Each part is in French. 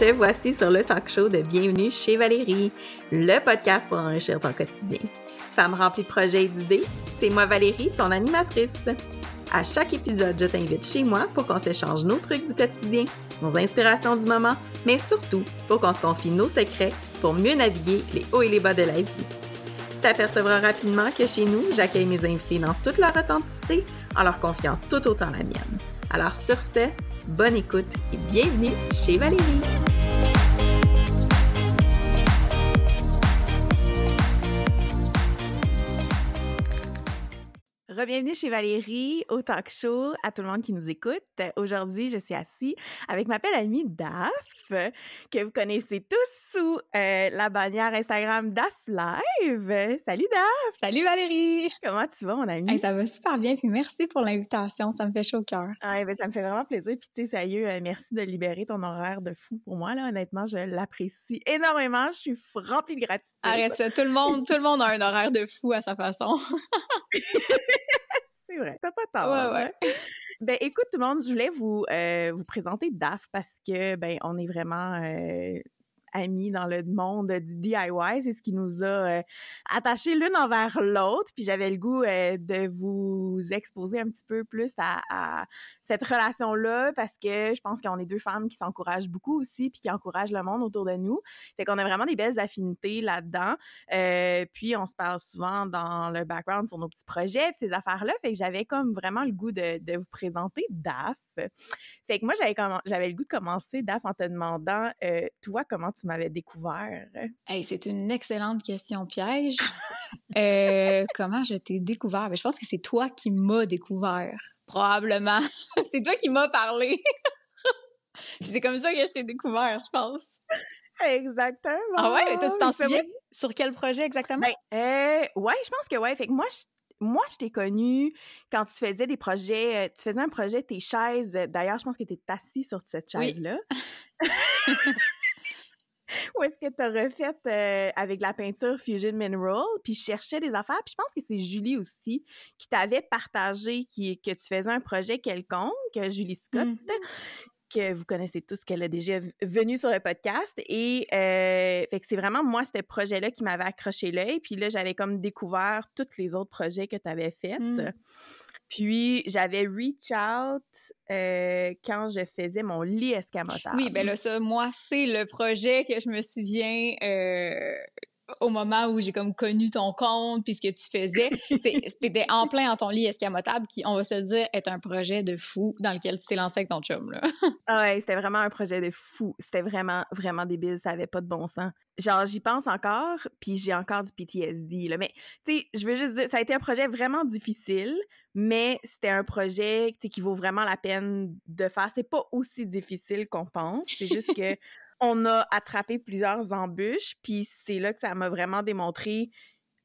te voici sur le talk show de Bienvenue chez Valérie, le podcast pour enrichir ton quotidien. Femme remplie de projets et d'idées, c'est moi Valérie, ton animatrice. À chaque épisode, je t'invite chez moi pour qu'on s'échange nos trucs du quotidien, nos inspirations du moment, mais surtout pour qu'on se confie nos secrets pour mieux naviguer les hauts et les bas de la vie. Tu t'apercevras rapidement que chez nous, j'accueille mes invités dans toute leur authenticité en leur confiant tout autant la mienne. Alors sur ce, bonne écoute et bienvenue chez Valérie. Bienvenue chez Valérie au talk show à tout le monde qui nous écoute. Aujourd'hui, je suis assise avec ma belle amie Daph, que vous connaissez tous sous euh, la bannière Instagram Daph Live. Salut Daph! Salut Valérie! Comment tu vas, mon amie? ça va super bien, puis merci pour l'invitation, ça me fait chaud au cœur. Ah, ben, ça me fait vraiment plaisir, puis tu sais, sérieux, euh, merci de libérer ton horaire de fou pour moi, là. Honnêtement, je l'apprécie énormément, je suis remplie de gratitude. Arrête ça, tout le monde, tout le monde a un horaire de fou à sa façon. t'as pas tort. Ouais, ouais. Ben, écoute, tout le monde, je voulais vous, euh, vous présenter DAF parce que, ben, on est vraiment euh, amis dans le monde du DIY. C'est ce qui nous a euh, attachés l'une envers l'autre. Puis j'avais le goût euh, de vous exposer un petit peu plus à, cette relation-là parce que je pense qu'on est deux femmes qui s'encouragent beaucoup aussi puis qui encouragent le monde autour de nous. Fait qu'on a vraiment des belles affinités là-dedans. Euh, puis on se parle souvent dans le background sur nos petits projets puis ces affaires-là. Fait que j'avais comme vraiment le goût de, vous présenter DAF. Fait que moi, j'avais, j'avais le goût de commencer, DAF, en te demandant, toi, comment tu tu m'avais découvert? Hey, c'est une excellente question piège. Euh, comment je t'ai découvert? Ben, je pense que c'est toi qui m'as découvert. Probablement. c'est toi qui m'as parlé. c'est comme ça que je t'ai découvert, je pense. Exactement. Ah ouais, toi, tu t'en souviens? Sur quel projet exactement? Ben, euh, ouais, je pense que ouais. Fait que moi, je, moi, je t'ai connu quand tu faisais des projets, euh, tu faisais un projet, tes chaises. D'ailleurs, je pense que tu étais assis sur cette chaise-là. Où est-ce que tu as refait euh, avec la peinture Fusion Mineral, puis je cherchais des affaires, puis je pense que c'est Julie aussi qui t'avait partagé qui, que tu faisais un projet quelconque, Julie Scott, mm-hmm. que vous connaissez tous, qu'elle a déjà venu sur le podcast. Et euh, fait que c'est vraiment moi, ce projet-là qui m'avait accroché l'œil. Puis là, j'avais comme découvert tous les autres projets que tu avais faits. Mm. Puis j'avais reach out euh, quand je faisais mon lit escamotable. Oui, ben là ça, moi c'est le projet que je me souviens euh, au moment où j'ai comme connu ton compte puis ce que tu faisais, c'était en plein dans ton lit escamotable qui, on va se le dire, est un projet de fou dans lequel tu t'es lancé avec ton chum, là. ah ouais, c'était vraiment un projet de fou. C'était vraiment, vraiment débile. Ça avait pas de bon sens. Genre, j'y pense encore, puis j'ai encore du PTSD, là. Mais, tu sais, je veux juste dire, ça a été un projet vraiment difficile, mais c'était un projet, qui vaut vraiment la peine de faire. C'est pas aussi difficile qu'on pense. C'est juste que on a attrapé plusieurs embûches, puis c'est là que ça m'a vraiment démontré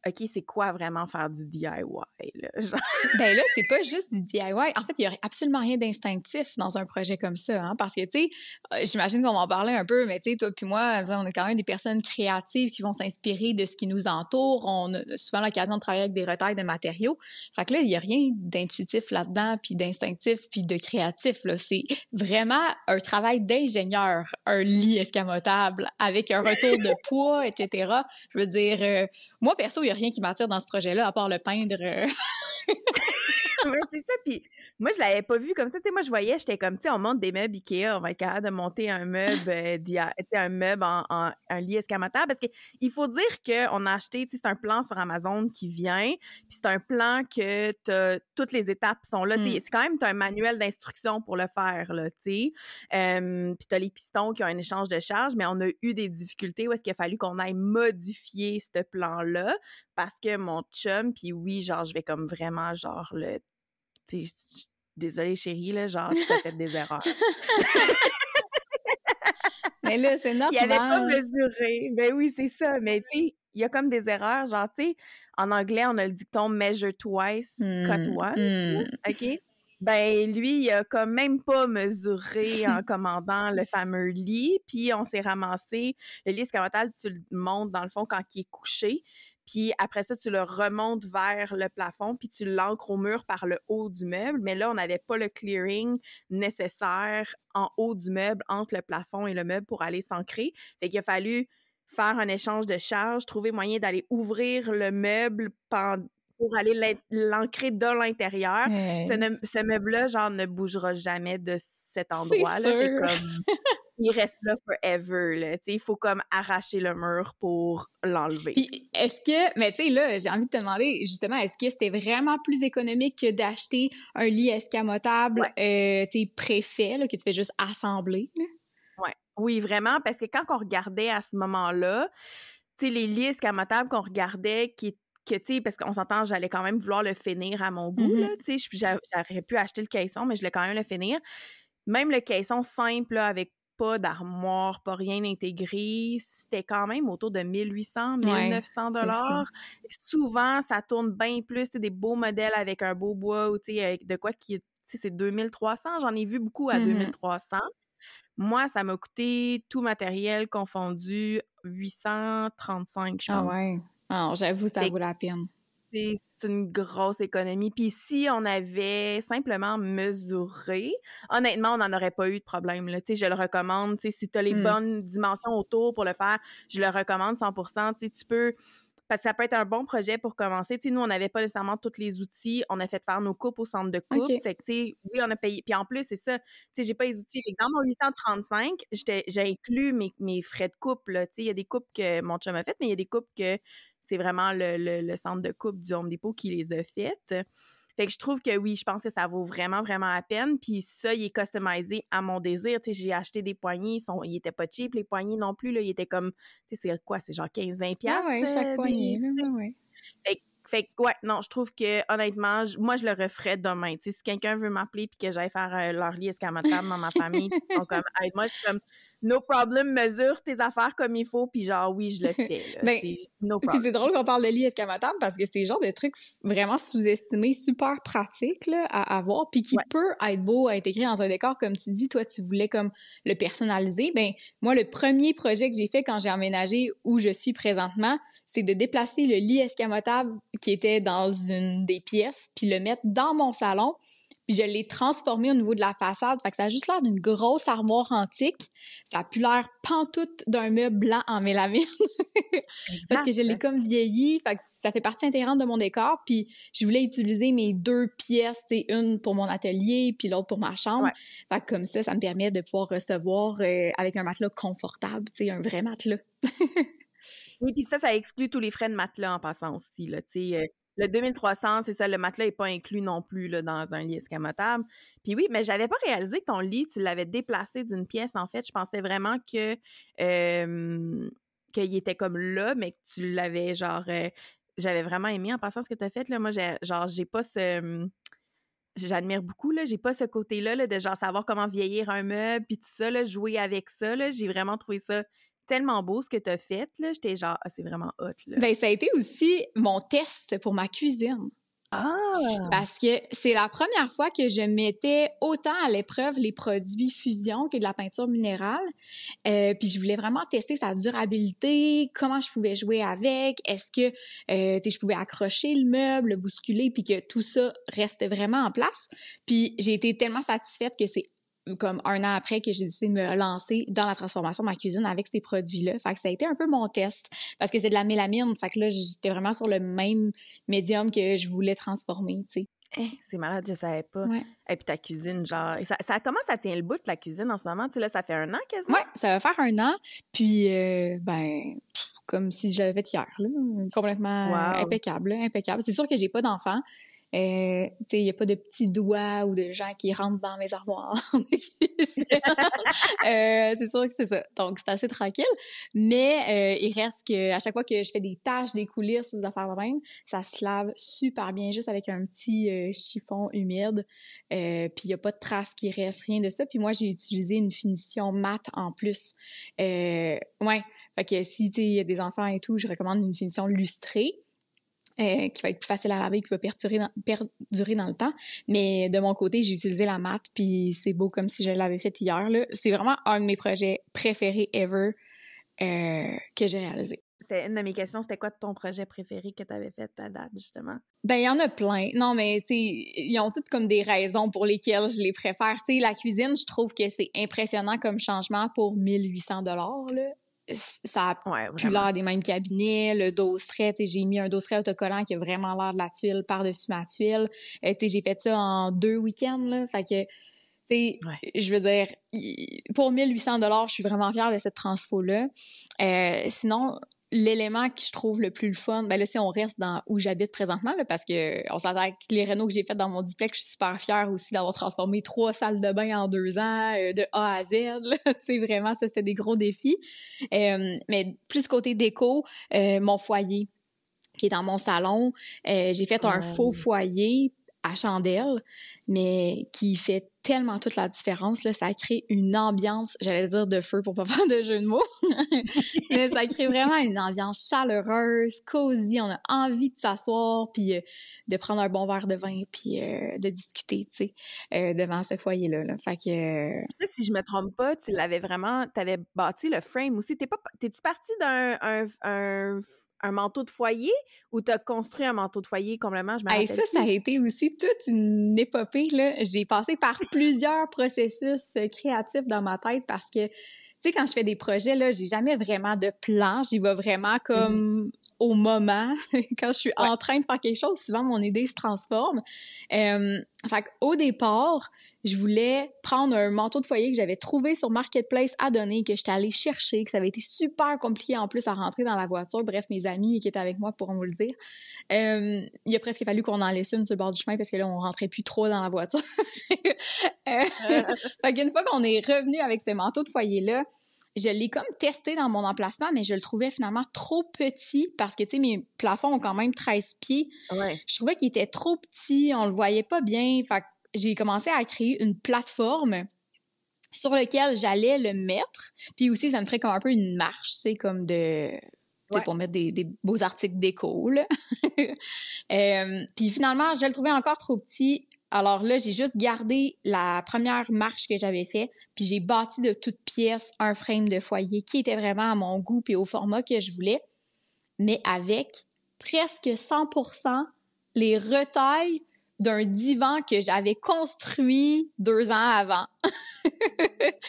OK, c'est quoi vraiment faire du DIY? Là? ben là, c'est pas juste du DIY. En fait, il y aurait absolument rien d'instinctif dans un projet comme ça, hein, parce que, tu sais, euh, j'imagine qu'on va en parler un peu, mais tu sais, toi puis moi, on est quand même des personnes créatives qui vont s'inspirer de ce qui nous entoure. On a souvent l'occasion de travailler avec des retails de matériaux. Fait que là, il y a rien d'intuitif là-dedans, puis d'instinctif, puis de créatif. C'est vraiment un travail d'ingénieur, un lit escamotable avec un retour de poids, etc. Je veux dire, euh, moi, perso, il y a rien qui m'attire dans ce projet-là, à part le peindre. Euh. c'est ça. Puis moi, je l'avais pas vu comme ça. Tu sais, moi, je voyais, j'étais comme, tu sais, on monte des meubles Ikea, on va être capable de monter un meuble, euh, un meuble en, un lit escamotable. Parce qu'il faut dire qu'on a acheté, tu sais, c'est un plan sur Amazon qui vient. Puis c'est un plan que toutes les étapes sont là. Mm. C'est quand même, tu as un manuel d'instruction pour le faire, là, tu sais. puis tu as les pistons qui ont un échange de charge, mais on a eu des difficultés où est-ce qu'il a fallu qu'on aille modifier ce plan-là parce que mon chum, puis oui, genre, je vais comme vraiment, genre, le. Désolée, chérie, là, genre, tu as fait des erreurs. mais là, c'est normal. Il avait pas mesuré. Ben oui, c'est ça. Mais tu sais, il y a comme des erreurs. Genre, tu sais, en anglais, on a le dicton measure twice, cut mmh, one. Mmh. OK? Ben, lui, il a comme même pas mesuré en commandant le fameux lit. Puis, on s'est ramassé. Le lit escamotable, tu le montes dans le fond quand il est couché. Puis après ça, tu le remontes vers le plafond, puis tu l'ancres au mur par le haut du meuble. Mais là, on n'avait pas le clearing nécessaire en haut du meuble, entre le plafond et le meuble pour aller s'ancrer. Fait qu'il a fallu faire un échange de charges, trouver moyen d'aller ouvrir le meuble pour aller l'ancrer de l'intérieur. Ce, meuble-là, genre, ne bougera jamais de cet endroit-là. Il reste là forever. Là. il faut comme arracher le mur pour l'enlever. Puis est-ce que, mais tu sais, là, j'ai envie de te demander, justement, est-ce que c'était vraiment plus économique que d'acheter un lit escamotable, euh, tu sais, préfet, là, que tu fais juste assembler? Là? Ouais. Oui, vraiment, parce que quand on regardait à ce moment-là, tu sais, les lits escamotables qu'on regardait qui que, tu sais, parce qu'on s'entend, j'allais quand même vouloir le finir à mon goût, mm-hmm. tu sais, j'aurais pu acheter le caisson, mais je voulais quand même le finir. Même le caisson simple, là, avec pas d'armoire, pas rien intégré, c'était quand même autour de 1800, 1900 dollars. Souvent, ça tourne bien plus, des beaux modèles avec un beau bois ou de quoi qui, c'est 2300. J'en ai vu beaucoup à 2300. Mmh Moi, ça m'a coûté tout matériel confondu 835, je ah pense. Ah ouais. Alors, j'avoue, ça vaut la peine c'est une grosse économie. Puis si on avait simplement mesuré, honnêtement, on n'en aurait pas eu de problème. Là. je le recommande. Si tu as les mmh. bonnes dimensions autour pour le faire, je le recommande 100% Tu peux parce que ça peut être un bon projet pour commencer. nous, on n'avait pas nécessairement tous les outils. On a fait faire nos coupes au centre de coupe. Fait que, oui, on a payé. Puis en plus, c'est ça. Tu sais, j'ai pas les outils. Dans mon 835, j'ai inclus mes, mes, frais de coupe. Il y a des coupes que mon chum a faites, mais il y a des coupes que c'est vraiment le, centre de coupe du Home Depot qui les a faites. Fait que je trouve que oui, je pense que ça vaut vraiment, vraiment la peine. Puis ça, il est customisé à mon désir. Tu sais, j'ai acheté des poignées, ils, sont, ils étaient pas cheap, les poignées non plus. Là, ils étaient comme, tu sais, c'est quoi? C'est genre 15-20$. Ah ouais, chaque euh, poignée. ouais. Fait, fait que, ouais, non, je trouve que, honnêtement, moi, je le referais demain. Tu sais, si quelqu'un veut m'appeler puis que j'aille faire euh, leur lit escamotable dans ma famille, ils sont comme, moi, je suis comme, no problem, mesure tes affaires comme il faut, puis genre, oui, je le fais. ben, Puis c'est drôle qu'on parle de lit escamotable parce que c'est le genre de truc vraiment sous-estimé, super pratique là, à avoir, puis qui peut être beau à intégrer dans un décor, comme tu dis, toi, tu voulais comme le personnaliser. Ben, moi, le premier projet que j'ai fait quand j'ai emménagé où je suis présentement, c'est de déplacer le lit escamotable qui était dans une des pièces, puis le mettre dans mon salon, puis je l'ai transformé au niveau de la façade. Fait que ça a juste l'air d'une grosse armoire antique. Ça a plus l'air pantoute d'un meuble blanc en mélamine. Parce que je l'ai comme vieilli. Fait que ça fait partie intégrante de mon décor. Puis je voulais utiliser mes deux pièces, c'est une pour mon atelier puis l'autre pour ma chambre. Fait que comme ça, ça me permet de pouvoir recevoir euh, avec un matelas confortable, tu sais, un vrai matelas. oui, puis ça, ça exclut tous les frais de matelas en passant aussi, là, tu sais. Euh, le 2300, c'est ça, le matelas n'est pas inclus non plus là, dans un lit escamotable. Puis oui, mais j'avais pas réalisé que ton lit, tu l'avais déplacé d'une pièce. En fait, je pensais vraiment que qu'il était comme là, mais que tu l'avais genre. Euh, j'avais vraiment aimé en passant ce que tu as fait. Là. Moi, j'ai, genre, j'ai pas ce. J'admire beaucoup, là. J'ai pas ce côté-là là, de genre savoir comment vieillir un meuble, puis tout ça, là, jouer avec ça. Là. J'ai vraiment trouvé ça tellement beau ce que tu as fait. Là. J'étais genre, ah, c'est vraiment hot. Là. Ben, ça a été aussi mon test pour ma cuisine. Ah! Parce que c'est la première fois que je mettais autant à l'épreuve les produits fusion que de la peinture minérale. Euh, puis je voulais vraiment tester sa durabilité, comment je pouvais jouer avec, est-ce que euh, je pouvais accrocher le meuble, le bousculer, puis que tout ça restait vraiment en place. Puis j'ai été tellement satisfaite que c'est comme un an après que j'ai décidé de me lancer dans la transformation de ma cuisine avec ces produits-là. Fait que ça a été un peu mon test parce que c'est de la mélamine. Fait que là, j'étais vraiment sur le même médium que je voulais transformer, tu sais. Eh, c'est malade, je savais pas. Et puis ta cuisine, genre, ça, ça, comment ça tient le bout de la cuisine en ce moment? Tu sais, là, ça fait un an quasiment? Oui, ça va faire un an. Puis, euh, ben, comme si je l'avais fait hier, là. Complètement impeccable, impeccable. C'est sûr que j'ai pas d'enfants. Euh, il n'y a pas de petits doigts ou de gens qui rentrent dans mes armoires. euh, c'est sûr que c'est ça. Donc, c'est assez tranquille. Mais euh, il reste que à chaque fois que je fais des tâches, des coulisses, des affaires de même, ça se lave super bien juste avec un petit euh, chiffon humide. Puis il n'y a pas de traces qui restent, rien de ça. Puis moi, j'ai utilisé une finition mate en plus. ouais. Fait que si, il y a des enfants et tout, je recommande une finition lustrée. Euh, qui va être plus facile à laver, qui va perdurer dans, perdurer dans le temps. Mais de mon côté, j'ai utilisé la mat, puis c'est beau comme si je l'avais fait hier. C'est vraiment un de mes projets préférés ever euh, que j'ai réalisé. c'est une de mes questions, c'était quoi ton projet préféré que tu avais fait à date, justement? Ben, il y en a plein. Non, mais, tu sais, ils ont toutes comme des raisons pour lesquelles je les préfère. Tu sais, la cuisine, je trouve que c'est impressionnant comme changement pour 1800 dollars, là. Ça a ouais, plus l'air des mêmes cabinets, le dosseret, j'ai mis un dosseret autocollant qui a vraiment l'air de la tuile par-dessus ma tuile. Euh, j'ai fait ça en deux week-ends, là. Fait que, tu je veux dire, pour 1800 dollars, je suis vraiment fière de cette transfo-là. Euh, sinon, l'élément que je trouve le plus le fun, ben là, si on reste dans où j'habite présentement, là, parce que on s'attend que les rénaux que j'ai fait dans mon duplex, je suis super fière aussi d'avoir transformé trois salles de bain en deux ans, euh, de A à Z. Sais, vraiment, ça, c'était des gros défis. Euh, mais plus côté déco, euh, mon foyer qui est dans mon salon, j'ai fait un faux foyer à chandelle mais qui fait tellement toute la différence. Là, ça crée une ambiance, j'allais dire de feu pour pas faire de jeu de mots, mais ça crée vraiment une ambiance chaleureuse, cosy. On a envie de s'asseoir, puis euh, de prendre un bon verre de vin, puis euh, de discuter, tu sais, euh, devant ce foyer-là. Là. Fait que... Si je me trompe pas, tu l'avais vraiment, tu avais bâti le frame aussi. T'es pas, t'es-tu parti d'un un un manteau de foyer ou tu as construit un manteau de foyer complètement? Je ça, ça a été aussi toute une épopée. J'ai passé par plusieurs processus euh, créatifs dans ma tête parce que, tu sais, quand je fais des projets, là, j'ai jamais vraiment de plan. J'y vais vraiment comme... au moment, quand je suis en train de faire quelque chose, souvent mon idée se transforme. Euh, fait au départ, je voulais prendre un manteau de foyer que j'avais trouvé sur Marketplace à donner, que j'étais allée chercher, que ça avait été super compliqué en plus à rentrer dans la voiture. Bref, mes amis qui étaient avec moi pourront vous le dire. Euh, il a presque fallu qu'on en laisse une sur le bord du chemin parce que là, on rentrait plus trop dans la voiture. euh, fait qu'une fois qu'on est revenu avec ce manteau de foyer-là, je l'ai comme testé dans mon emplacement, mais je le trouvais finalement trop petit parce que, tu sais, mes plafonds ont quand même 13 pieds. Ouais. Je trouvais qu'il était trop petit, on le voyait pas bien. Fait j'ai commencé à créer une plateforme sur laquelle j'allais le mettre. Puis aussi, ça me ferait comme un peu une marche, tu sais, comme de... pour mettre des, beaux articles d'écho, euh, puis finalement, je le trouvais encore trop petit. Alors là, j'ai juste gardé la première marche que j'avais fait, puis j'ai bâti de toutes pièces un frame de foyer qui était vraiment à mon goût et au format que je voulais, mais avec presque 100% les retailles d'un divan que j'avais construit deux ans avant. fait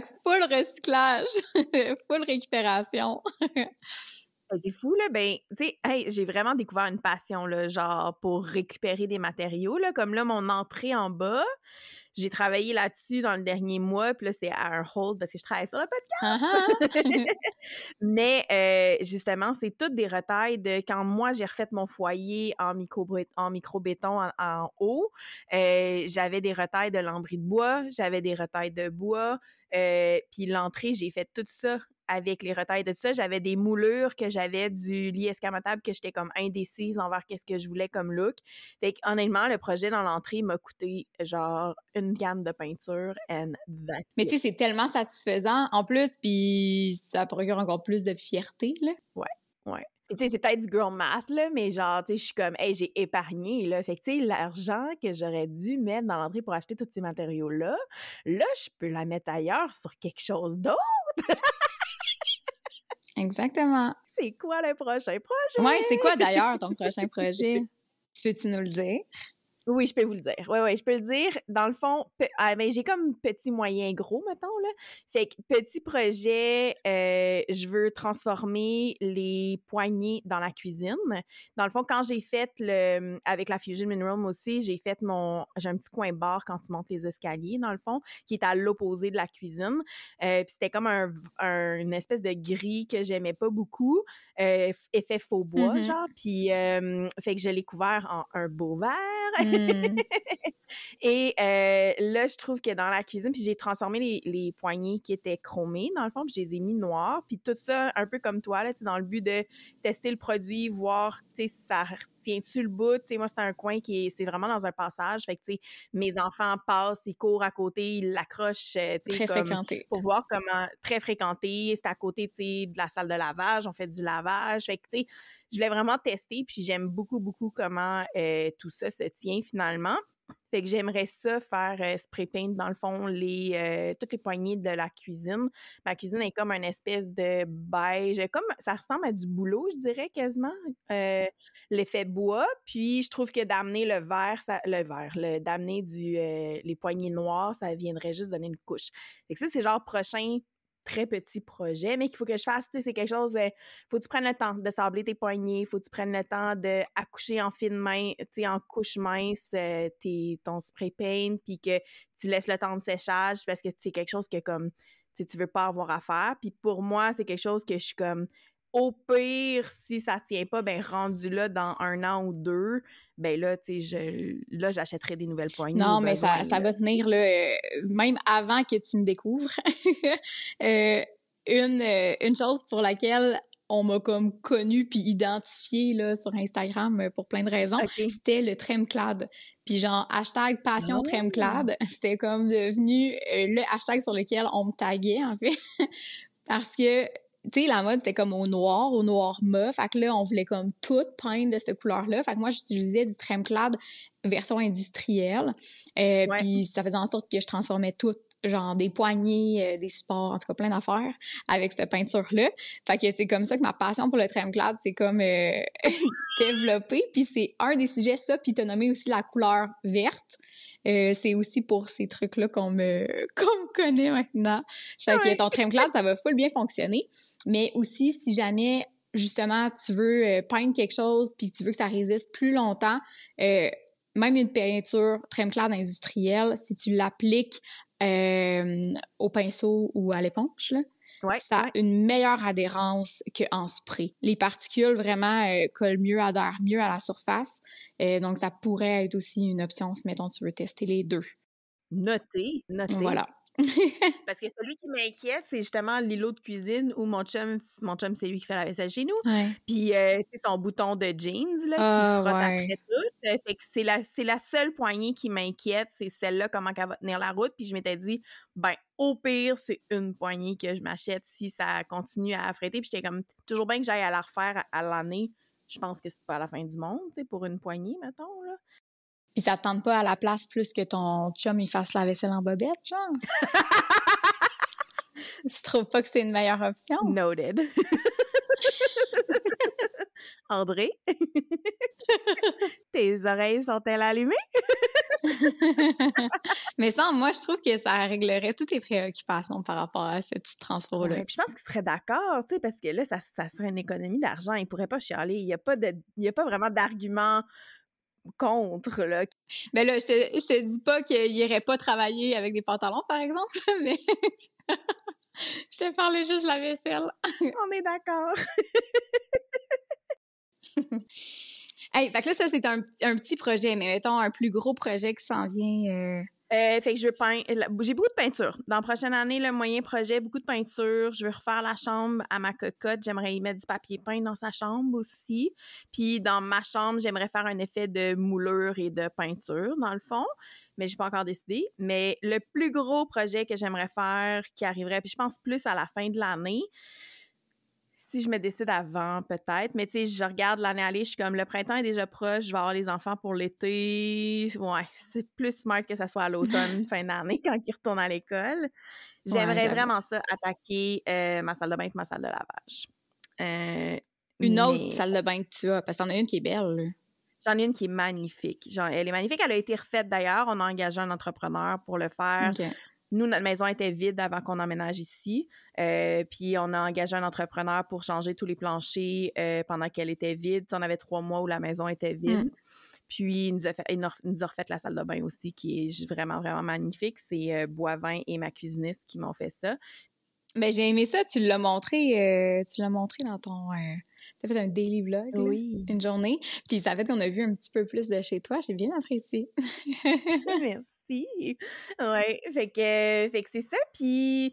que full recyclage, full récupération. C'est fou, là. Ben, tu sais, j'ai vraiment découvert une passion, là, genre, pour récupérer des matériaux, là. Comme là, mon entrée en bas, j'ai travaillé là-dessus dans le dernier mois, puis là, c'est à un hold parce que je travaille sur le podcast. Uh-huh. Mais euh, justement, c'est toutes des retailles de quand moi, j'ai refait mon foyer en, micro en micro-béton en, haut, euh, j'avais des retailles de lambris de bois, j'avais des retailles de bois, euh, puis l'entrée, j'ai fait tout ça avec les retailles de tout ça. J'avais des moulures que j'avais du lit escamotable que j'étais comme indécise envers qu'est-ce que je voulais comme look. Fait honnêtement, le projet dans l'entrée m'a coûté genre une gamme de peinture and that's Mais tu sais, c'est tellement satisfaisant en plus, puis ça procure encore plus de fierté, là. Ouais, ouais. Tu sais, c'est peut-être du girl math, là, mais genre, tu sais, je suis comme, hey, j'ai épargné, là. Fait que, tu sais, l'argent que j'aurais dû mettre dans l'entrée pour acheter tous ces matériaux-là, là, je peux la mettre ailleurs sur quelque chose d'autre. Exactement. C'est quoi le prochain projet? Oui, c'est quoi d'ailleurs ton prochain projet? Peux-tu nous le dire? Oui, je peux vous le dire. Oui, oui, je peux le dire. Dans le fond, ah, ben, j'ai comme petit, moyen, gros, mettons, là. Fait que petit projet, euh, je veux transformer les poignées dans la cuisine. Dans le fond, quand j'ai fait le, avec la Fusion Mineral aussi, j'ai fait mon, j'ai un petit coin bar quand tu montes les escaliers, dans le fond, qui est à l'opposé de la cuisine. Euh, puis c'était comme un, une espèce de gris que j'aimais pas beaucoup, euh, effet faux bois, mm-hmm. genre. Puis, fait que je l'ai couvert en un beau verre. Mm. et euh, là, je trouve que dans la cuisine, puis j'ai transformé les, poignées qui étaient chromées, dans le fond, puis je les ai mis noirs. Puis tout ça, un peu comme toi, là, dans le but de tester le produit, voir, sais, ça tient-tu le bout? Moi, c'est un coin qui est, vraiment dans un passage. Fait que, tu sais, mes enfants passent, ils courent à côté, ils l'accrochent, euh, tu sais, Très fréquenté. Pour voir comment, très fréquenté. C'est à côté, tu sais, de la salle de lavage. On fait du lavage. Fait que, tu sais, je voulais vraiment tester, puis j'aime beaucoup, beaucoup comment euh, tout ça se tient finalement. Fait que j'aimerais ça faire euh, spray paint dans le fond les euh, toutes les poignées de la cuisine. Ma cuisine est comme une espèce de beige, comme ça ressemble à du boulot, je dirais quasiment. Euh, l'effet bois, puis je trouve que d'amener le vert, le vert, d'amener du les poignées noires, ça viendrait juste donner une couche. Fait ça c'est genre prochain très petit projet, mais qu'il faut que je fasse, c'est quelque chose, il faut que tu prennes le temps de sabler tes poignets, faut que tu prennes le temps d'accoucher en fine main, tu sais, en couche mince, euh, ton spray paint, puis que tu laisses le temps de séchage parce que c'est quelque chose que comme, tu tu veux pas avoir à faire. Puis pour moi, c'est quelque chose que je suis comme, au pire, si ça tient pas, ben rendu là dans un an ou deux, ben là, tu sais, là, j'achèterai des nouvelles poignées. Non, mais ça, ça va tenir là, euh, même avant que tu me découvres. Euh, une, euh, une chose pour laquelle on m'a comme connu puis identifié là sur Instagram pour plein de raisons, c'était le Tremclad. Puis genre hashtag passion oh! Tremclad, c'était comme devenu le hashtag sur lequel on me taguait en fait parce que tu sais, la mode, c'était comme au noir, au noir mauve. Fait que là, on voulait comme tout peindre de cette couleur-là. Fait que moi, j'utilisais du Tremclad version industrielle. Euh, Puis ça faisait en sorte que je transformais tout genre des poignées, euh, des supports, en tout cas plein d'affaires avec cette peinture-là. Fait que c'est comme ça que ma passion pour le Tremclad s'est comme euh, développée. Puis c'est un des sujets, ça, puis t'as nommé aussi la couleur verte. Euh, c'est aussi pour ces trucs-là qu'on me, qu'on connaît maintenant. Fait que ton Tremclad, ça va full bien fonctionner. Mais aussi, si jamais, justement, tu veux peindre quelque chose puis tu veux que ça résiste plus longtemps, euh, même une peinture Tremclad industrielle, si tu l'appliques au pinceau ou à l'éponge, là, ça a une meilleure adhérence qu'en spray. Les particules vraiment euh, collent mieux, adhèrent mieux à la surface. Euh, donc, ça pourrait être aussi une option si, mettons, tu veux tester les deux. Noté, noté. Voilà. Parce que celui qui m'inquiète, c'est justement l'îlot de cuisine où mon chum, mon chum c'est lui qui fait la vaisselle chez nous. Puis euh, c'est son bouton de jeans là, qui ah, frotte après tout. Euh, fait que c'est la, c'est la seule poignée qui m'inquiète, c'est celle-là, comment elle va tenir la route. Puis je m'étais dit, ben au pire, c'est une poignée que je m'achète si ça continue à affréter. Puis j'étais comme, toujours bien que j'aille à la refaire à, l'année. Je pense que c'est pas à la fin du monde, tu sais, pour une poignée, mettons, là. Ça tente pas à la place plus que ton chum il fasse la vaisselle en bobette, genre? tu trouves pas que c'est une meilleure option? Noted. André, tes oreilles sont-elles allumées? Mais ça, moi, je trouve que ça réglerait toutes tes préoccupations par rapport à ce petit transport-là. je pense qu'il serait d'accord, tu sais, parce que là, ça, ça serait une économie d'argent. Il pourrait pas chialer. Il n'y a, pas de, il y a pas vraiment d'argument contre, là. Mais là, je te, je te dis pas qu'il irait pas travailler avec des pantalons, par exemple, mais je te parlais juste de la vaisselle. On est d'accord. hey, fait que là, ça, c'est un, un, petit projet, mais mettons un plus gros projet qui s'en vient. Euh, euh, fait que je peins. J'ai beaucoup de peinture. Dans la prochaine année, le moyen projet, beaucoup de peinture. Je veux refaire la chambre à ma cocotte. J'aimerais y mettre du papier peint dans sa chambre aussi. Puis dans ma chambre, j'aimerais faire un effet de moulure et de peinture, dans le fond. Mais j'ai pas encore décidé. Mais le plus gros projet que j'aimerais faire, qui arriverait, puis je pense plus à la fin de l'année, si je me décide avant, peut-être. Mais tu sais, je regarde l'année aller, je suis comme le printemps est déjà proche, je vais avoir les enfants pour l'été. Ouais, c'est plus smart que ça soit à l'automne, fin d'année, quand ils retournent à l'école. J'aimerais vraiment ça, attaquer euh, ma salle de bain et ma salle de lavage. Euh, une autre salle de bain que tu as, parce que t'en as une qui est belle. J'en ai une qui est magnifique. Genre, elle est magnifique. Elle a été refaite d'ailleurs. On a engagé un entrepreneur pour le faire. Nous, notre maison était vide avant qu'on emménage ici. Euh, puis on a engagé un entrepreneur pour changer tous les planchers euh, pendant qu'elle était vide. on avait trois mois où la maison était vide. Mm. Puis il nous, a fait, il nous a refait la salle de bain aussi, qui est vraiment, vraiment magnifique. C'est euh, Boivin et ma cuisiniste qui m'ont fait ça. Ben, j'ai aimé ça. Tu l'as montré, tu l'as montré dans ton. tu as fait un daily vlog. Oui. une journée. Puis ça fait qu'on a vu un petit peu plus de chez toi. J'ai bien apprécié. Merci. Ouais, fait que, fait que c'est ça. Puis,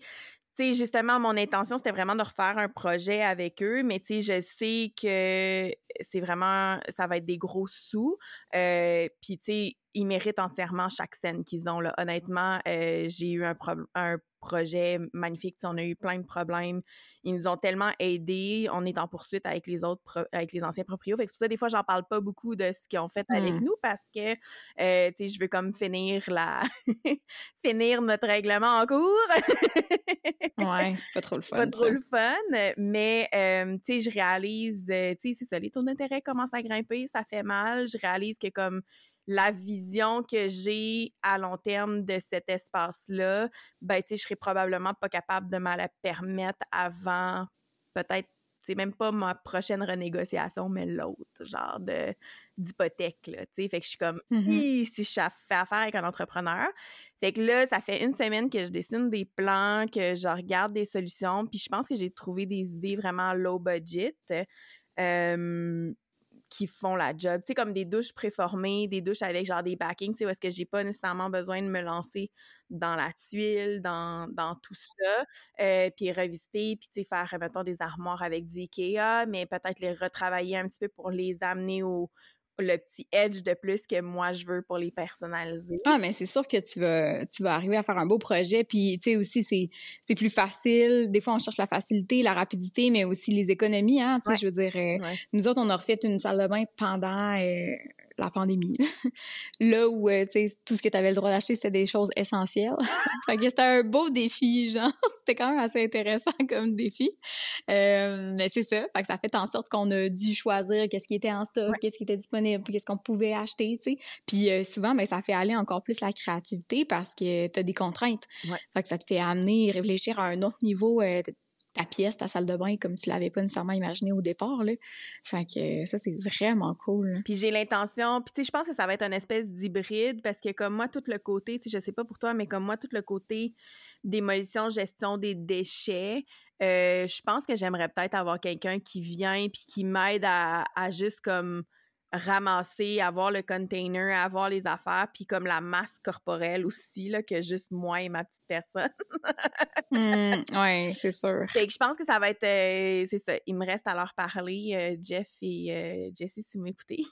tu sais, justement, mon intention, c'était vraiment de refaire un projet avec eux, mais tu sais, je sais que c'est vraiment, ça va être des gros sous. Euh, puis, tu sais, ils méritent entièrement chaque scène qu'ils ont. Là. Honnêtement, j'ai eu un, un projet magnifique. on a eu plein de problèmes. Ils nous ont tellement aidés. On est en poursuite avec les autres, avec les anciens proprios. Fait que pour ça, des fois, j'en parle pas beaucoup de ce qu'ils ont fait avec mmh. nous parce que, euh, tu sais, je veux comme finir la, finir notre règlement en cours. ouais, c'est pas trop le fun. Pas trop le fun. Mais, euh, tu sais, je réalise, euh, tu sais, c'est ça, les taux d'intérêt commencent à grimper, ça fait mal. Je réalise que comme la vision que j'ai à long terme de cet espace-là, ben, tu sais, je serais probablement pas capable de me la permettre avant peut-être, c'est même pas ma prochaine renégociation, mais l'autre, genre de d'hypothèque, là, tu sais. Fait que je suis comme, mmh si je fais affaire avec un entrepreneur. Fait que là, ça fait une semaine que je dessine des plans, que je regarde des solutions, puis je pense que j'ai trouvé des idées vraiment low budget. Euh, qui font la job. Tu sais, comme des douches préformées, des douches avec genre des backings, tu sais, où est-ce que j'ai pas nécessairement besoin de me lancer dans la tuile, dans, dans tout ça, euh, puis revisiter, puis tu sais, faire, mettons, des armoires avec du Ikea, mais peut-être les retravailler un petit peu pour les amener au, le petit edge de plus que moi je veux pour les personnaliser. Ah, mais c'est sûr que tu vas, tu vas arriver à faire un beau projet. Puis, tu sais, aussi, c'est plus facile. Des fois, on cherche la facilité, la rapidité, mais aussi les économies. Hein, tu sais, je veux dire, euh, nous autres, on a refait une salle de bain pendant euh, la pandémie. là où, euh, tu sais, tout ce que tu avais le droit d'acheter, c'était des choses essentielles. fait que c'était un beau défi, genre. c'était quand même assez intéressant comme défi. Euh, mais c'est ça. Fait que ça fait en sorte qu'on a dû choisir qu'est-ce qui était en stock, qu'est-ce qui était disponible, qu'est-ce qu'on pouvait acheter, tu sais. Puis euh, souvent, ben, ça fait aller encore plus la créativité parce que tu as des contraintes. Fait que ça te fait amener, réfléchir à un autre niveau ta pièce, ta salle de bain comme tu l'avais pas nécessairement imaginé au départ là. Fait que ça c'est vraiment cool. Puis j'ai l'intention, puis tu sais je pense que ça va être une espèce d'hybride parce que comme moi tout le côté, tu sais je sais pas pour toi mais comme moi tout le côté démolition, gestion des déchets, euh, je pense que j'aimerais peut-être avoir quelqu'un qui vient puis qui m'aide à juste comme ramasser, avoir le container, avoir les affaires, puis comme la masse corporelle aussi, là, que juste moi et ma petite personne. mmh, oui, c'est sûr. Fait que je pense que ça va être... Euh, c'est ça, il me reste à leur parler, euh, Jeff et euh, Jessie, si vous m'écoutez.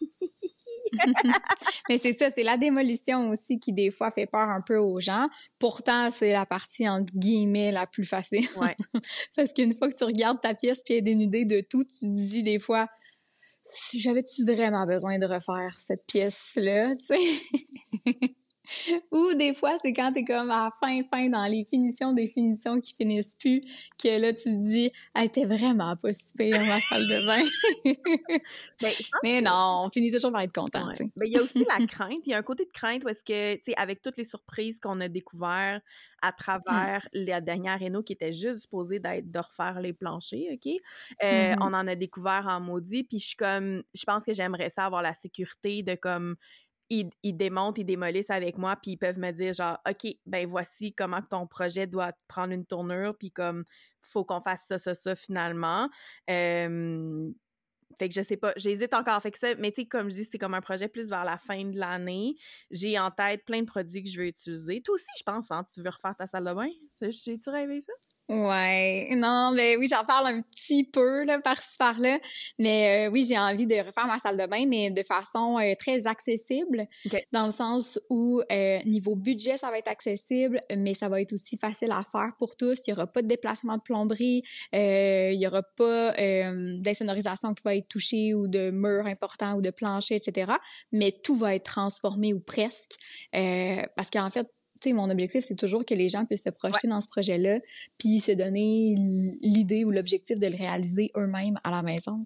Mais c'est ça, c'est la démolition aussi qui, des fois, fait peur un peu aux gens. Pourtant, c'est la partie, entre guillemets, la plus facile. Ouais. Parce qu'une fois que tu regardes ta pièce puis elle est dénudée de tout, tu te dis des fois j'avais-tu vraiment besoin de refaire cette pièce-là, tu sais? Ou des fois, c'est quand t'es comme à fin, fin dans les finitions des finitions qui finissent plus, que là, tu te dis, elle était vraiment pas si pire, ma salle de bain. Ben, mais, non, on finit toujours par être content, Mais ben, il y a aussi la crainte. Il y a un côté de crainte parce que, tu sais, avec toutes les surprises qu'on a découvertes à mmh. travers la dernière réno qui était juste supposée d'être de refaire les planchers, OK? Euh, mmh on en a découvert en maudit, puis je suis comme, je pense que j'aimerais ça avoir la sécurité de comme ils, démontent, ils démolissent avec moi, puis ils peuvent me dire genre, OK, ben voici comment ton projet doit prendre une tournure, puis comme, faut qu'on fasse ça, ça, ça finalement. fait que je sais pas, j'hésite encore. Fait que ça, mais tu sais, comme je dis, c'est comme un projet plus vers la fin de l'année. J'ai en tête plein de produits que je veux utiliser. Toi aussi, je pense, hein, tu veux refaire ta salle de bain? J'ai-tu rêvé ça? Ouais, non, mais oui, j'en parle un petit peu là par-ci par-là, mais euh, oui, j'ai envie de refaire ma salle de bain, mais de façon euh, très accessible, dans le sens où euh, niveau budget, ça va être accessible, mais ça va être aussi facile à faire pour tous. Il y aura pas de déplacement de plomberie, il y aura pas d'insonorisation qui va être touchée ou de murs importants ou de plancher, etc. Mais tout va être transformé ou presque, parce qu'en fait mon objectif, c'est toujours que les gens puissent se projeter dans ce projet-là, puis se donner l'idée ou l'objectif de le réaliser eux-mêmes à la maison,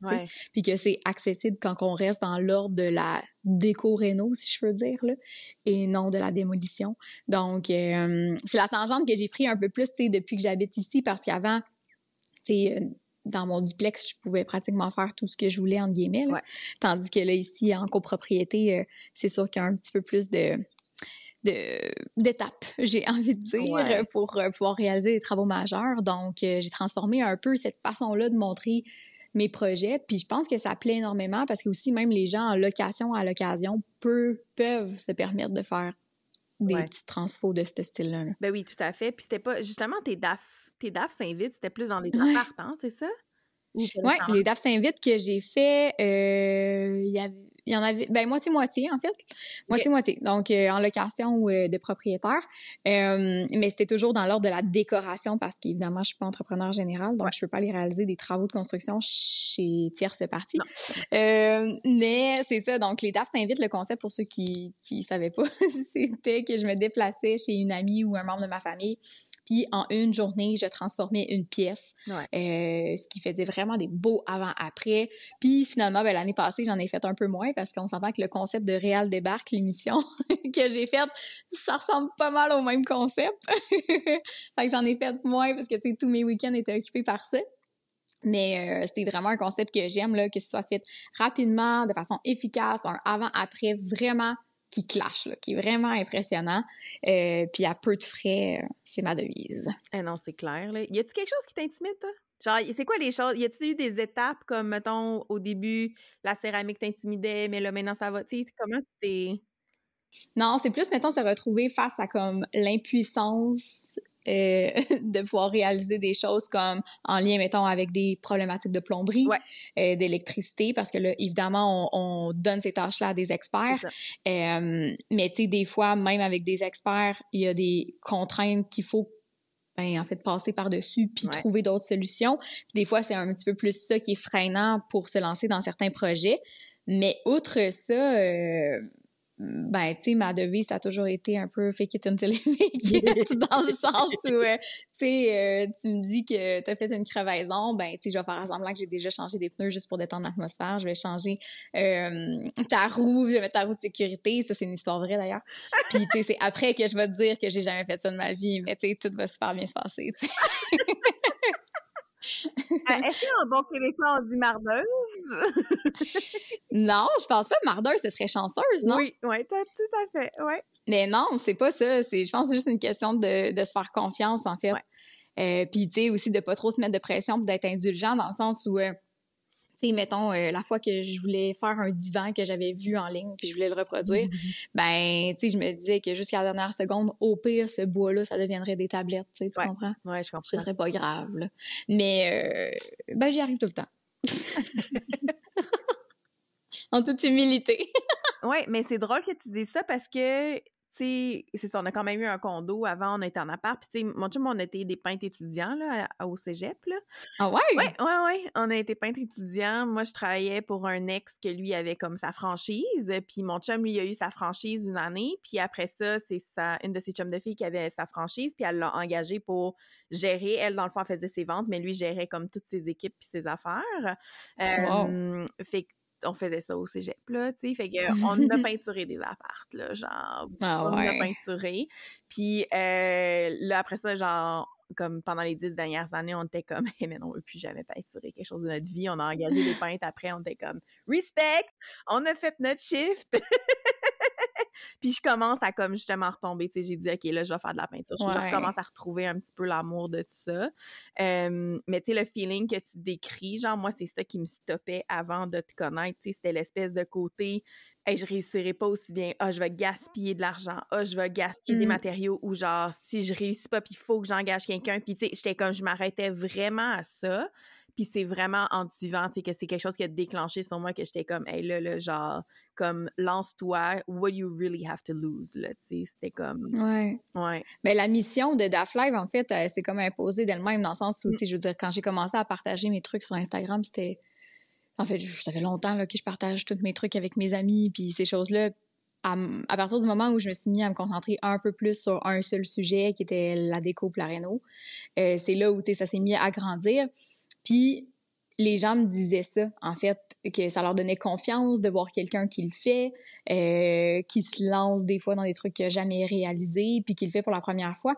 puis que c'est accessible quand on reste dans l'ordre de la déco-réno, si je peux dire, là, et non de la démolition. Donc, euh, c'est la tangente que j'ai pris un peu plus, depuis que j'habite ici, parce qu'avant, tu euh, dans mon duplex, je pouvais pratiquement faire tout ce que je voulais, entre guillemets. Tandis que là, ici, en copropriété, euh, c'est sûr qu'il y a un petit peu plus de d'étapes, j'ai envie de dire, pour euh, pouvoir réaliser des travaux majeurs. Donc, euh, j'ai transformé un peu cette façon-là de montrer mes projets. Puis je pense que ça plaît énormément parce que aussi même les gens en location à l'occasion peuvent, peuvent se permettre de faire des petits transfos de ce style-là. Ben oui, tout à fait. Puis c'était pas justement tes DAF, tes DAF s'invitent, c'était plus dans les appartements, c'est ça? Oui, les DAF s'invitent que j'ai fait, euh, il y avait il y en avait, ben moitié-moitié en fait, moitié-moitié. Donc euh, en location ou euh, de propriétaire, euh, mais c'était toujours dans l'ordre de la décoration parce qu'évidemment je suis pas entrepreneur général, donc je peux pas aller réaliser des travaux de construction chez tierce partie. mais c'est ça, donc les DAF s'invitent. Le concept pour ceux qui qui savaient pas, c'était que je me déplaçais chez une amie ou un membre de ma famille puis en une journée, je transformais une pièce, euh, ce qui faisait vraiment des beaux avant-après. Puis finalement, ben, l'année passée, j'en ai fait un peu moins parce qu'on s'entend que le concept de Réal débarque, l'émission que j'ai faite, ça ressemble pas mal au même concept. fait que j'en ai fait moins parce que tous mes week-ends étaient occupés par ça. Mais euh, c'était vraiment un concept que j'aime, là, que ce soit fait rapidement, de façon efficace, un avant-après vraiment qui clash, là, qui est vraiment impressionnant. Euh, puis à peu de frais, euh, c'est ma devise. Eh non, c'est clair. Là. Y a-tu quelque chose qui t'intimide, toi? Genre, c'est quoi les choses? Y a-tu eu des étapes comme, mettons, au début, la céramique t'intimidait, mais là, maintenant, ça va? Tu sais, comment tu t'es... Non, c'est plus, mettons, se retrouver face à comme l'impuissance euh, de pouvoir réaliser des choses comme en lien, mettons, avec des problématiques de plomberie, euh, d'électricité, parce que là, évidemment, on, donne ces tâches-là à des experts. Euh, mais tu sais, des fois, même avec des experts, il y a des contraintes qu'il faut ben, en fait, passer par-dessus puis trouver d'autres solutions. Des fois, c'est un petit peu plus ça qui est freinant pour se lancer dans certains projets. Mais outre ça, ben, tu sais, ma devise, ça a toujours été un peu fake it until you make it, dans le sens où, euh, tu sais, euh, tu me dis que t'as fait une crevaison, ben, tu sais, je vais faire semblant que j'ai déjà changé des pneus juste pour détendre l'atmosphère, je vais changer euh, ta roue, je vais mettre ta roue de sécurité, ça, c'est une histoire vraie d'ailleurs. Puis, tu sais, c'est après que je vais te dire que j'ai jamais fait ça de ma vie, mais tu sais, tout va super bien se passer, Euh, est-ce qu'en bon québécois, on dit mardeuse? non, je pense pas mardeuse, ce serait chanceuse, non? Oui, oui, tout à fait, ouais. Mais non, c'est pas ça. C'est, je pense que c'est juste une question de, de se faire confiance, en fait. Euh, puis, tu sais, aussi de pas trop se mettre de pression d'être indulgent dans le sens où... Euh, sais, mettons, euh, la fois que je voulais faire un divan que j'avais vu en ligne, puis je voulais le reproduire, mm-hmm. ben, tu sais, je me disais que jusqu'à la dernière seconde, au pire, ce bois-là, ça deviendrait des tablettes, tu sais, tu comprends? Ouais, je comprends. Ce serait pas grave, là. Mais, euh, ben, j'y arrive tout le temps. en toute humilité. ouais, mais c'est drôle que tu dises ça parce que c'est ça, on a quand même eu un condo avant, on était en appart. Puis, tu sais, mon chum, on était des peintres étudiants, là, au cégep, là. Ah ouais? Ouais, ouais, ouais. On a été peintres étudiants. Moi, je travaillais pour un ex que lui avait comme sa franchise. Puis, mon chum, lui, a eu sa franchise une année. Puis, après ça, c'est une de ses chums de filles qui avait sa franchise. Puis, elle l'a engagé pour gérer. Elle, dans le fond, faisait ses ventes, mais lui gérait comme toutes ses équipes puis ses affaires. Euh, fait que on faisait ça au cégep, là, tu sais. Fait qu'on a peinturé des appartes, là, genre, ah on a peinturé. Puis euh, là, après ça, genre, comme pendant les dix dernières années, on était comme, hey, mais non, on veut plus jamais peinturer quelque chose de notre vie. On a engagé des peintres après, on était comme, respect! On a fait notre shift! Puis je commence à comme justement retomber, tu sais, j'ai dit OK, là je vais faire de la peinture. Je, commence à retrouver un petit peu l'amour de tout ça. mais tu sais le feeling que tu décris, genre moi c'est ça qui me stoppait avant de te connaître, tu sais, c'était l'espèce de côté hey, je réussirai pas aussi bien. Ah, je vais gaspiller de l'argent. Ah, je vais gaspiller des mmh. matériaux ou genre si je réussis pas puis il faut que j'engage quelqu'un puis tu sais, j'étais comme je m'arrêtais vraiment à ça. Puis c'est vraiment en suivant, que c'est quelque chose qui a déclenché sur moi que j'étais comme, hey là, là, genre, comme, lance-toi, what you really have to lose, là, tu sais, c'était comme. Ouais. Ouais. Mais la mission de DAF Live, en fait, c'est comme imposée d'elle-même dans le sens où, mm. tu sais, je veux dire, quand j'ai commencé à partager mes trucs sur Instagram, c'était. En fait, ça fait longtemps là, que je partage tous mes trucs avec mes amis, puis ces choses-là. À, partir du moment où je me suis mis à me concentrer un peu plus sur un seul sujet, qui était la déco la euh, c'est là où, ça s'est mis à grandir. Puis les gens me disaient ça, en fait, que ça leur donnait confiance de voir quelqu'un qui le fait, euh, qui se lance des fois dans des trucs qu'il n'a jamais réalisés, puis qui le fait pour la première fois.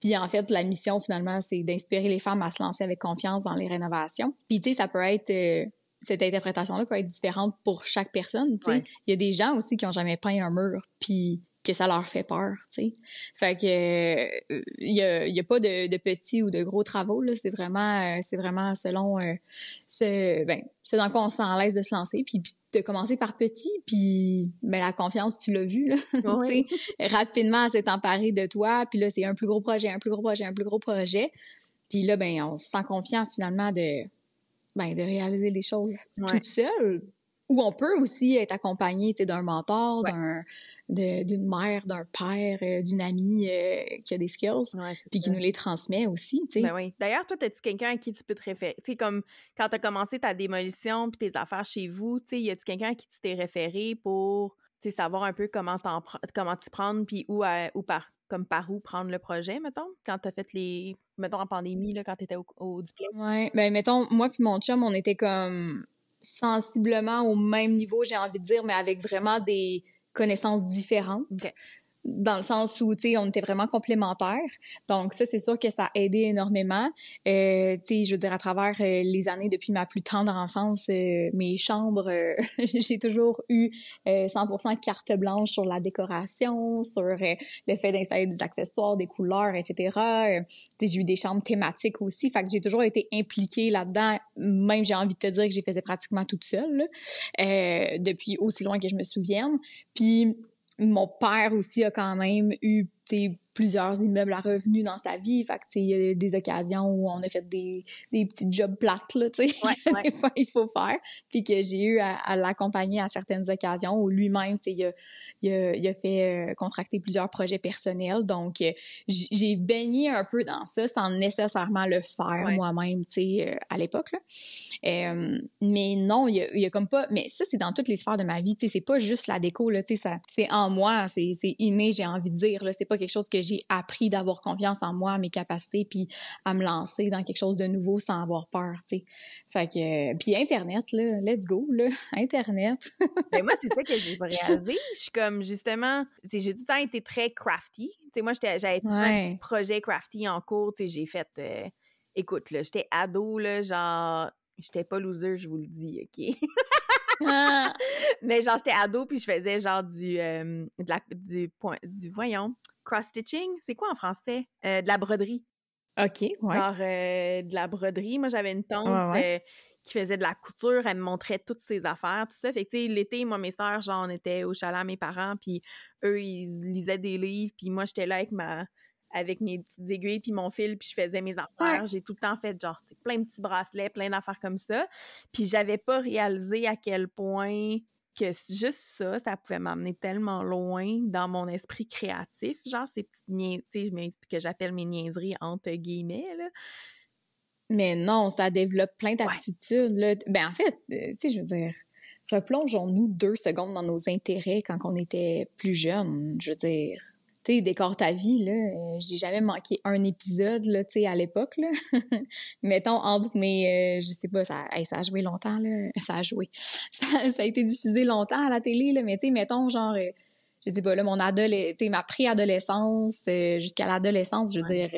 Puis en fait, la mission finalement, c'est d'inspirer les femmes à se lancer avec confiance dans les rénovations. Puis tu sais, ça peut être euh, cette interprétation-là peut être différente pour chaque personne. Tu sais, il y a des gens aussi qui ont jamais peint un mur, puis que ça leur fait peur, tu sais. Fait que il euh, y, a, y, a, pas de, de, petits ou de gros travaux là, c'est vraiment euh, c'est vraiment selon euh, ce ben c'est dans quoi on sent à l'aise de se lancer puis, de commencer par petit puis ben la confiance tu l'as vu là, tu sais. Rapidement s'est emparé de toi puis là c'est un plus gros projet, un plus gros projet, un plus gros projet. Puis là ben on se sent confiant finalement de ben de réaliser les choses toute seule Ou on peut aussi être accompagné d'un mentor, d'un d'une mère, d'un père, euh, d'une amie euh, qui a des skills, puis qui nous les transmet aussi, tu sais. Ben oui. D'ailleurs, toi, as-tu quelqu'un à qui tu peux te référer? Tu sais, comme quand tu as commencé ta démolition puis tes affaires chez vous, tu sais, y a-tu quelqu'un à qui tu t'es référé pour, tu sais, savoir un peu comment t'en comment t'y prendre puis où, où par comme par où prendre le projet, mettons, quand t'as fait les... mettons, en pandémie, là, quand t'étais au, au diplôme? Ouais, ben mettons, moi puis mon chum, on était comme sensiblement au même niveau, j'ai envie de dire, mais avec vraiment des connaissances différentes dans le sens où, tu sais, on était vraiment complémentaires. Donc ça, c'est sûr que ça a aidé énormément. Euh, tu sais, je veux dire, à travers euh, les années depuis ma plus tendre enfance, euh, mes chambres, euh, j'ai toujours eu 100% carte blanche sur la décoration, sur le fait d'installer des accessoires, des couleurs, etc. tu sais, j'ai eu des chambres thématiques aussi. Fait que j'ai toujours été impliquée là-dedans. Même, j'ai envie de te dire que j'ai faisais pratiquement toute seule, depuis aussi loin que je me souvienne. Puis mon père aussi a quand même eu plusieurs immeubles à revenus dans sa vie. Fait que, il y a des occasions où on a fait des, des petits jobs plates, là, tu sais, des fois, il faut faire. Puis que j'ai eu à, l'accompagner à certaines occasions où lui-même, tu sais, il a, il, a, il a, fait euh, contracter plusieurs projets personnels. Donc, euh, j'ai baigné un peu dans ça sans nécessairement le faire moi-même, tu sais, euh, à l'époque, là. mais non, il y, a, il y a comme pas... Mais ça, c'est dans toutes les sphères de ma vie, tu sais, c'est pas juste la déco, là, tu sais, c'est en moi, c'est inné, j'ai envie de dire, là. C'est pas quelque chose que j'ai appris d'avoir confiance en moi, mes capacités, puis à me lancer dans quelque chose de nouveau sans avoir peur, tu sais. Fait que, puis Internet, là, let's go, là, Internet. Mais ben, moi, c'est ça que j'ai réalisé. Je suis comme, justement, j'ai tout le temps été très crafty. Tu sais, moi, j'avais un petit projet crafty en cours, tu sais, j'ai fait... Euh, écoute, là, j'étais ado, là, genre... J'étais pas loser, je vous le dis, OK? Ah! Mais genre, j'étais ado, puis je faisais genre du, euh, de la, du, point, du, voyons, cross-stitching, c'est quoi en français? Euh, de la broderie. OK, ouais. Genre euh, de la broderie. Moi, j'avais une tante euh, qui faisait de la couture. Elle me montrait toutes ses affaires, tout ça. Fait que, tu sais, l'été, moi, mes sœurs, genre, on était au chalet à mes parents, puis eux, ils lisaient des livres, puis moi, j'étais là avec ma avec mes petites aiguilles puis mon fil puis je faisais mes affaires j'ai tout le temps fait genre plein de petits bracelets plein d'affaires comme ça puis j'avais pas réalisé à quel point que juste ça, ça pouvait m'amener tellement loin dans mon esprit créatif, genre ces petites niaiseries, que j'appelle mes niaiseries entre guillemets, là. Mais non, ça développe plein d'aptitudes. Ben, en fait, euh, tu sais, je veux dire, replongeons-nous deux secondes dans nos intérêts quand on était plus jeune, je veux dire tu décore ta vie, là. Euh, j'ai jamais manqué un épisode, là, tu sais, à l'époque, là. Mettons, entre mes, euh, je sais pas, ça, ça a joué longtemps, là. Ça a joué. Ça, a été diffusé longtemps à la télé, là. Mais tu sais, mettons, genre, euh, je sais pas, là, mon adolescence, ma préadolescence jusqu'à l'adolescence, je veux dire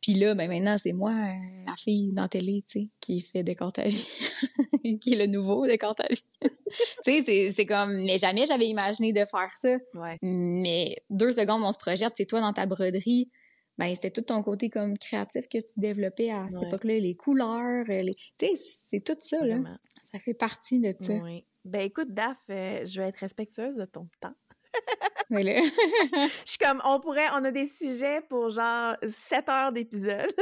puis là, ben maintenant, c'est moi, euh, la fille dans télé, tu sais, qui fait Décor ta vie, qui est le nouveau Décor ta vie. tu sais, c'est comme, mais jamais j'avais imaginé de faire ça. Mais deux secondes, on se projette, c'est toi dans ta broderie, ben c'était tout ton côté comme créatif que tu développais à cette époque-là, les couleurs, les... tu sais, c'est tout ça, là. Ça fait partie de ça. Oui. Ben écoute, Daph, euh, je vais être respectueuse de ton temps. je suis comme, on pourrait, on a des sujets pour genre 7 heures d'épisode.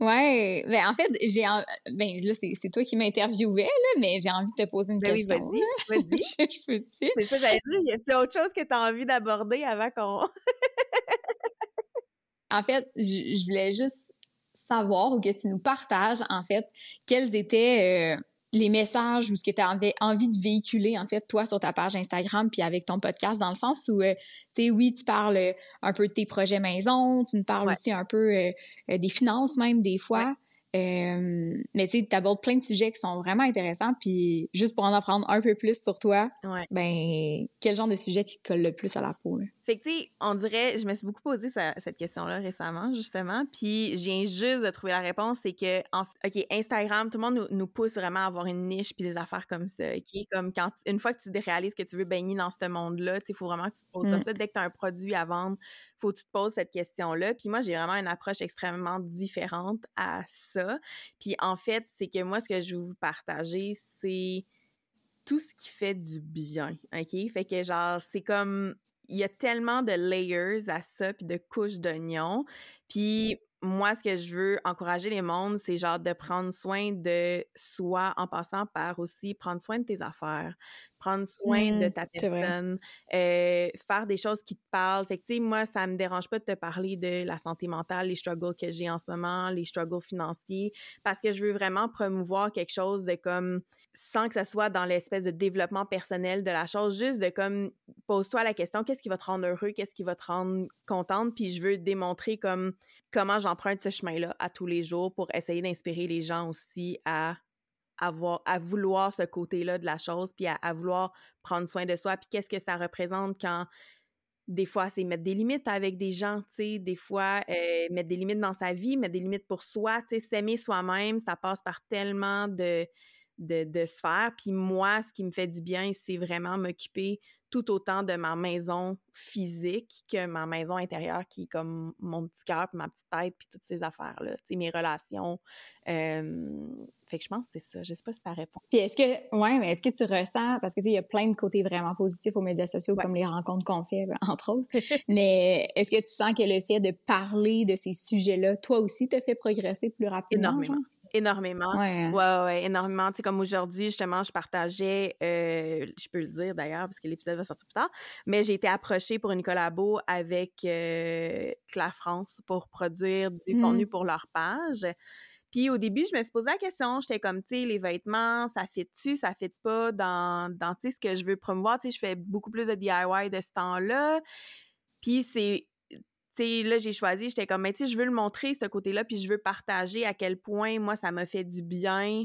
ouais, ben en fait, j'ai, ben là, c'est, toi qui m'interviewais, là, mais j'ai envie de te poser une ben question. Oui, vas-y, vas-y. je, peux-tu? C'est ça, j'allais dire, y a-t-il autre chose que tu as envie d'aborder avant qu'on... en fait, je, voulais juste savoir ou que tu nous partages, en fait, quels étaient... Euh, les messages ou ce que tu avais envie de véhiculer, en fait, toi, sur ta page Instagram, puis avec ton podcast, dans le sens où, euh, tu sais, oui, tu parles euh, un peu de tes projets maison, tu nous parles aussi un peu euh, des finances même, des fois. mais tu sais, tu abordes plein de sujets qui sont vraiment intéressants, puis juste pour en apprendre un peu plus sur toi, ben, quel genre de sujet qui te colle le plus à la peau? Fait que, tu sais, on dirait, je me suis beaucoup posé cette question-là récemment, justement, puis je viens juste de trouver la réponse, c'est que, OK, Instagram, tout le monde nous, pousse vraiment à avoir une niche puis des affaires comme ça, OK? Comme quand, une fois que tu réalises que tu veux baigner dans ce monde-là, tu sais, il faut vraiment que tu te poses comme ça. Dès que tu as un produit à vendre, faut que tu te poses cette question-là. Puis moi, j'ai vraiment une approche extrêmement différente à ça. Puis en fait, c'est que moi, ce que je veux vous partager, c'est tout ce qui fait du bien, OK? Fait que genre, c'est comme il y a tellement de layers à ça, puis de couches d'oignons. Puis moi, ce que je veux encourager les mondes, c'est genre de prendre soin de soi en passant par aussi prendre soin de tes affaires, prendre soin de mmh, ta personne, euh, faire des choses qui te parlent. Fait que, tu sais, moi, ça me dérange pas de te parler de la santé mentale, les struggles que j'ai en ce moment, les struggles financiers, parce que je veux vraiment promouvoir quelque chose de comme, sans que ça soit dans l'espèce de développement personnel de la chose, juste de comme, pose-toi la question, qu'est-ce qui va te rendre heureux, qu'est-ce qui va te rendre contente, puis je veux démontrer comme comment j'emprunte ce chemin-là à tous les jours pour essayer d'inspirer les gens aussi à avoir, à vouloir ce côté-là de la chose, puis à, vouloir prendre soin de soi. Puis qu'est-ce que ça représente quand des fois, c'est mettre des limites avec des gens, tu sais, des fois, euh, mettre des limites dans sa vie, mettre des limites pour soi, tu sais, s'aimer soi-même, ça passe par tellement de, de, de sphères. Puis moi, ce qui me fait du bien, c'est vraiment m'occuper tout autant de ma maison physique que ma maison intérieure qui est comme mon petit cœur, ma petite tête, puis toutes ces affaires-là, tu sais, mes relations. fait que je pense que c'est ça. Je sais pas si ça répond. Puis est-ce que, ouais, mais est-ce que tu ressens, parce que tu sais, il y a plein de côtés vraiment positifs aux médias sociaux, comme les rencontres qu'on fait, entre autres, mais est-ce que tu sens que le fait de parler de ces sujets-là, toi aussi, te fait progresser plus rapidement? Énormément. Énormément. Ouais. ouais, ouais, énormément. Tu sais, comme aujourd'hui, justement, je partageais, euh, je peux le dire d'ailleurs, parce que l'épisode va sortir plus tard, mais j'ai été approchée pour une collabo avec euh, Claire France pour produire du mmh. contenu pour leur page. Puis au début, je me suis posé la question, j'étais comme, tu sais, les vêtements, ça fit-tu, ça fit pas dans, dans tu sais, ce que je veux promouvoir? Tu sais, je fais beaucoup plus de DIY de ce temps-là. Puis c'est sais, là, j'ai choisi, j'étais comme, mais tu sais, je veux le montrer, ce côté-là, puis je veux partager à quel point, moi, ça m'a fait du bien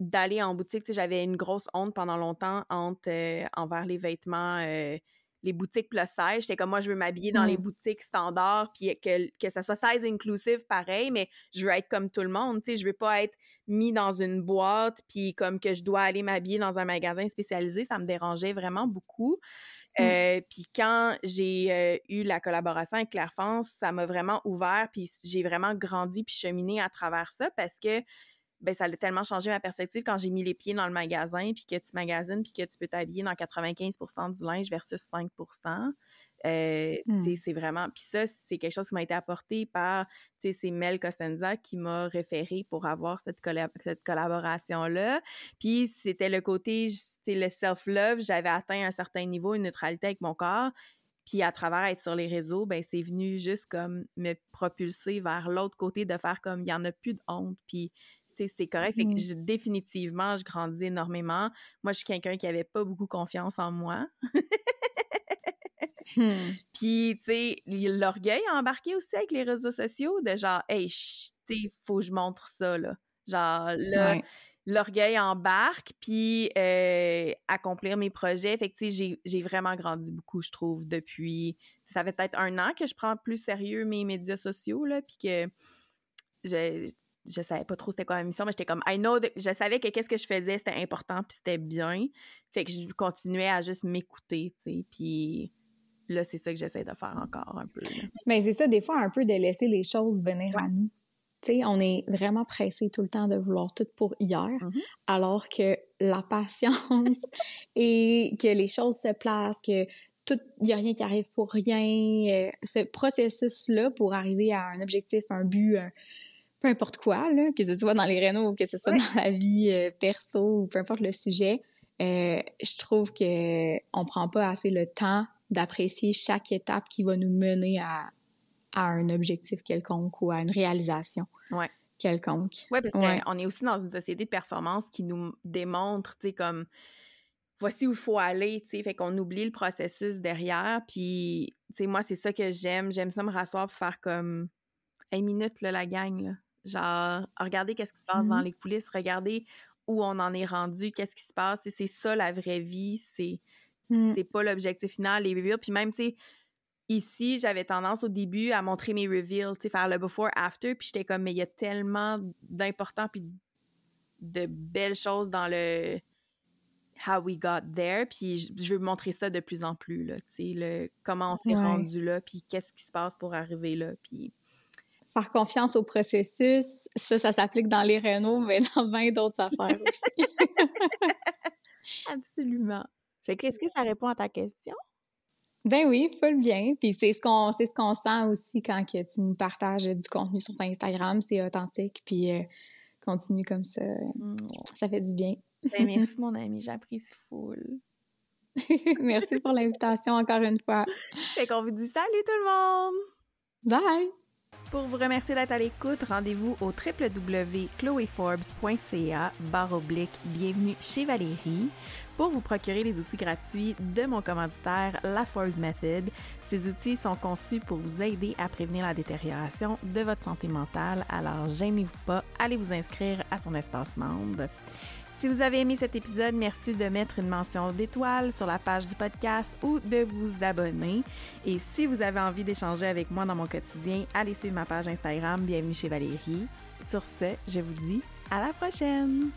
d'aller en boutique. Tu sais, j'avais une grosse honte pendant longtemps entre, euh, envers les vêtements, euh, les boutiques plus size. J'étais comme, moi, je veux m'habiller dans les mmh. boutiques standards, puis que, que ça soit size inclusive, pareil, mais je veux être comme tout le monde, tu sais, je veux pas être mis dans une boîte, puis comme que je dois aller m'habiller dans un magasin spécialisé, ça me dérangeait vraiment beaucoup. Mmh. Euh, puis quand j'ai euh, eu la collaboration avec Claire France, ça m'a vraiment ouvert, puis j'ai vraiment grandi puis cheminé à travers ça parce que ben ça a tellement changé ma perspective quand j'ai mis les pieds dans le magasin puis que tu magasines puis que tu peux t'habiller dans 95% du linge versus 5%. Euh, mmh. C'est vraiment. Puis ça, c'est quelque chose qui m'a été apporté par. C'est Mel Costanza qui m'a référé pour avoir cette, cette collaboration-là. Puis c'était le côté, le self-love. J'avais atteint un certain niveau, une neutralité avec mon corps. Puis à travers être sur les réseaux, ben c'est venu juste comme me propulser vers l'autre côté de faire comme il y en a plus de honte. Puis c'est correct. Fait que mmh. définitivement, je grandis énormément. Moi, je suis quelqu'un qui avait pas beaucoup confiance en moi. Hmm. Puis, tu sais, l'orgueil a embarqué aussi avec les réseaux sociaux de genre, hey, tu faut que je montre ça, là. Genre, là, l'orgueil embarque, puis euh, accomplir mes projets. Fait que, tu sais, j'ai vraiment grandi beaucoup, je trouve, depuis. Ça fait peut-être un an que je prends plus sérieux mes médias sociaux, là, puis que je, je savais pas trop c'était quoi ma mission, mais j'étais comme, I know, je savais que qu'est-ce que je faisais, c'était important, puis c'était bien. Fait que je continuais à juste m'écouter, tu sais, puis là, c'est ça que j'essaie de faire encore un peu. Mais c'est ça, des fois, un peu de laisser les choses venir à nous. Tu sais, on est vraiment pressé tout le temps de vouloir tout pour hier, mm-hmm. alors que la patience et que les choses se placent, que tout, il n'y a rien qui arrive pour rien. Euh, ce processus-là pour arriver à un objectif, un but, peu importe quoi, là, que ce soit dans les rénaux ou que ce soit dans la vie euh, perso ou peu importe le sujet, euh, je trouve que on prend pas assez le temps d'apprécier chaque étape qui va nous mener à, à un objectif quelconque ou à une réalisation quelconque. Oui, parce qu'on est aussi dans une société de performance qui nous démontre, tu sais, comme voici où il faut aller, tu sais, fait qu'on oublie le processus derrière, puis, tu sais, moi, c'est ça que j'aime, j'aime ça me rasseoir pour faire comme, une minute, là, la gang, là. Genre, regardez qu'est-ce qui se passe dans mm-hmm. les coulisses, regardez où on en est rendu, qu'est-ce qui se passe, c'est ça la vraie vie, c'est Mm. C'est pas l'objectif final, les reveals. Puis même, tu sais, ici, j'avais tendance au début à montrer mes reveals, tu sais, faire le before-after. Puis j'étais comme, mais il y a tellement d'importants puis de belles choses dans le how we got there. Puis je, veux montrer ça de plus en plus, là, tu sais, le, comment on s'est rendu là, puis qu'est-ce qui se passe pour arriver là. Puis faire confiance au processus, ça, ça s'applique dans les Renault, mais dans 20 d'autres affaires aussi. Absolument. Fait que, est-ce que ça répond à ta question? Ben oui, full bien. Puis c'est ce qu'on c'est ce qu'on sent aussi quand que tu nous partages du contenu sur ton Instagram, c'est authentique. Puis euh, continue comme ça, mm. ça fait du bien. Ben, merci mon ami, j'apprécie full. merci pour l'invitation encore une fois. Fait qu'on vous dit salut tout le monde. Bye. Pour vous remercier d'être à l'écoute, rendez-vous au www.chloeforbes.ca oblique bienvenue chez Valérie pour vous procurer les outils gratuits de mon commanditaire, la Forbes Method. Ces outils sont conçus pour vous aider à prévenir la détérioration de votre santé mentale, alors gênez-vous pas, allez vous inscrire à son espace membre. Si vous avez aimé cet épisode, merci de mettre une mention d'étoile sur la page du podcast ou de vous abonner. Et si vous avez envie d'échanger avec moi dans mon quotidien, allez suivre ma page Instagram Bienvenue chez Valérie. Sur ce, je vous dis à la prochaine!